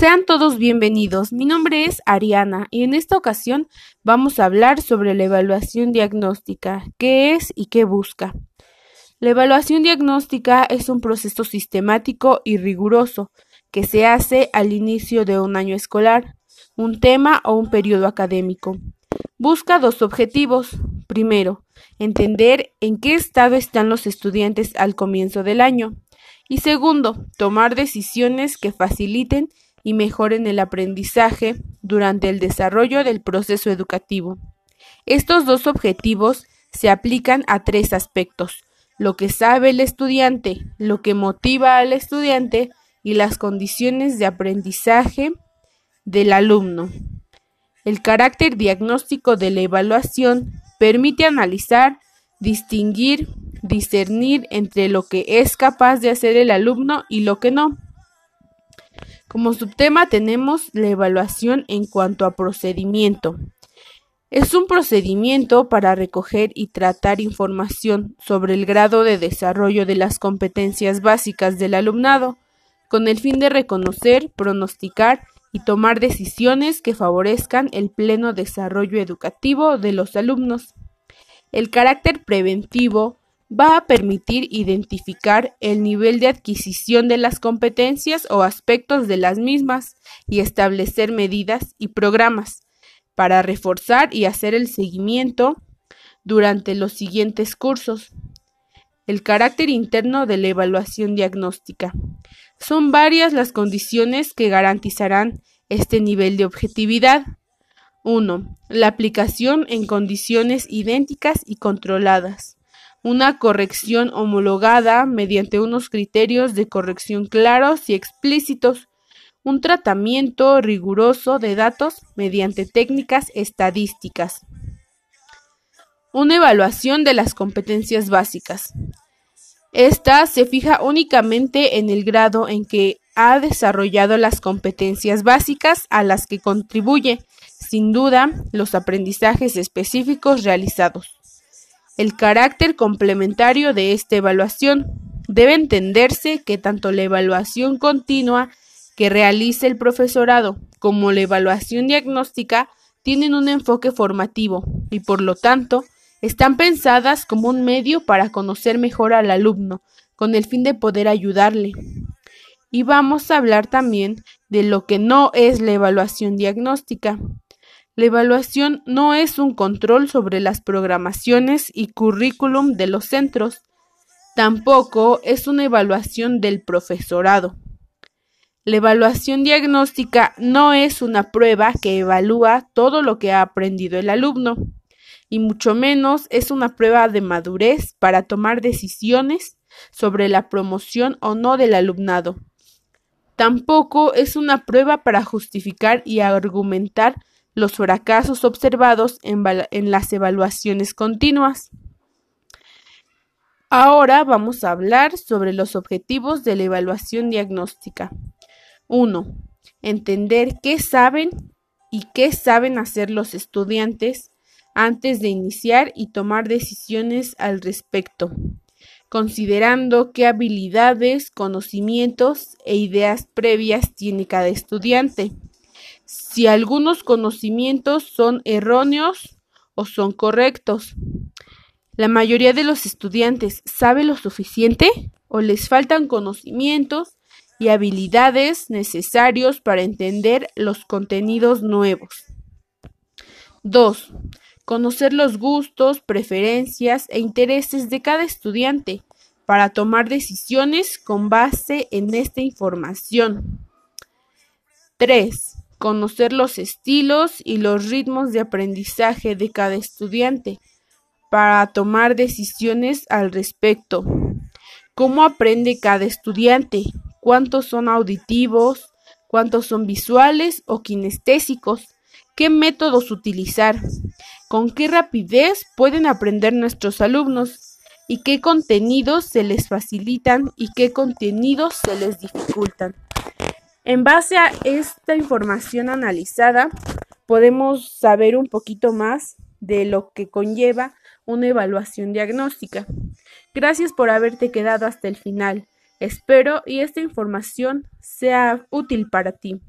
Sean todos bienvenidos. Mi nombre es Ariana y en esta ocasión vamos a hablar sobre la evaluación diagnóstica, qué es y qué busca. La evaluación diagnóstica es un proceso sistemático y riguroso que se hace al inicio de un año escolar, un tema o un periodo académico. Busca dos objetivos. Primero, entender en qué estado están los estudiantes al comienzo del año. Y segundo, tomar decisiones que faciliten y mejoren el aprendizaje durante el desarrollo del proceso educativo. Estos dos objetivos se aplican a tres aspectos, lo que sabe el estudiante, lo que motiva al estudiante y las condiciones de aprendizaje del alumno. El carácter diagnóstico de la evaluación permite analizar, distinguir, discernir entre lo que es capaz de hacer el alumno y lo que no. Como subtema tenemos la evaluación en cuanto a procedimiento. Es un procedimiento para recoger y tratar información sobre el grado de desarrollo de las competencias básicas del alumnado, con el fin de reconocer, pronosticar y tomar decisiones que favorezcan el pleno desarrollo educativo de los alumnos. El carácter preventivo va a permitir identificar el nivel de adquisición de las competencias o aspectos de las mismas y establecer medidas y programas para reforzar y hacer el seguimiento durante los siguientes cursos. El carácter interno de la evaluación diagnóstica. Son varias las condiciones que garantizarán este nivel de objetividad. 1. La aplicación en condiciones idénticas y controladas una corrección homologada mediante unos criterios de corrección claros y explícitos, un tratamiento riguroso de datos mediante técnicas estadísticas. Una evaluación de las competencias básicas. Esta se fija únicamente en el grado en que ha desarrollado las competencias básicas a las que contribuye, sin duda, los aprendizajes específicos realizados. El carácter complementario de esta evaluación debe entenderse que tanto la evaluación continua que realice el profesorado como la evaluación diagnóstica tienen un enfoque formativo y por lo tanto están pensadas como un medio para conocer mejor al alumno con el fin de poder ayudarle. Y vamos a hablar también de lo que no es la evaluación diagnóstica. La evaluación no es un control sobre las programaciones y currículum de los centros, tampoco es una evaluación del profesorado. La evaluación diagnóstica no es una prueba que evalúa todo lo que ha aprendido el alumno, y mucho menos es una prueba de madurez para tomar decisiones sobre la promoción o no del alumnado. Tampoco es una prueba para justificar y argumentar los fracasos observados en, las evaluaciones continuas. Ahora vamos a hablar sobre los objetivos de la evaluación diagnóstica. 1. Entender qué saben y qué saben hacer los estudiantes antes de iniciar y tomar decisiones al respecto, considerando qué habilidades, conocimientos e ideas previas tiene cada estudiante si algunos conocimientos son erróneos o son correctos. La mayoría de los estudiantes sabe lo suficiente o les faltan conocimientos y habilidades necesarios para entender los contenidos nuevos. 2. Conocer los gustos, preferencias e intereses de cada estudiante para tomar decisiones con base en esta información. 3 conocer los estilos y los ritmos de aprendizaje de cada estudiante para tomar decisiones al respecto. ¿Cómo aprende cada estudiante? ¿Cuántos son auditivos? ¿Cuántos son visuales o kinestésicos? ¿Qué métodos utilizar? ¿Con qué rapidez pueden aprender nuestros alumnos? ¿Y qué contenidos se les facilitan y qué contenidos se les dificultan? En base a esta información analizada, podemos saber un poquito más de lo que conlleva una evaluación diagnóstica. Gracias por haberte quedado hasta el final. Espero y esta información sea útil para ti.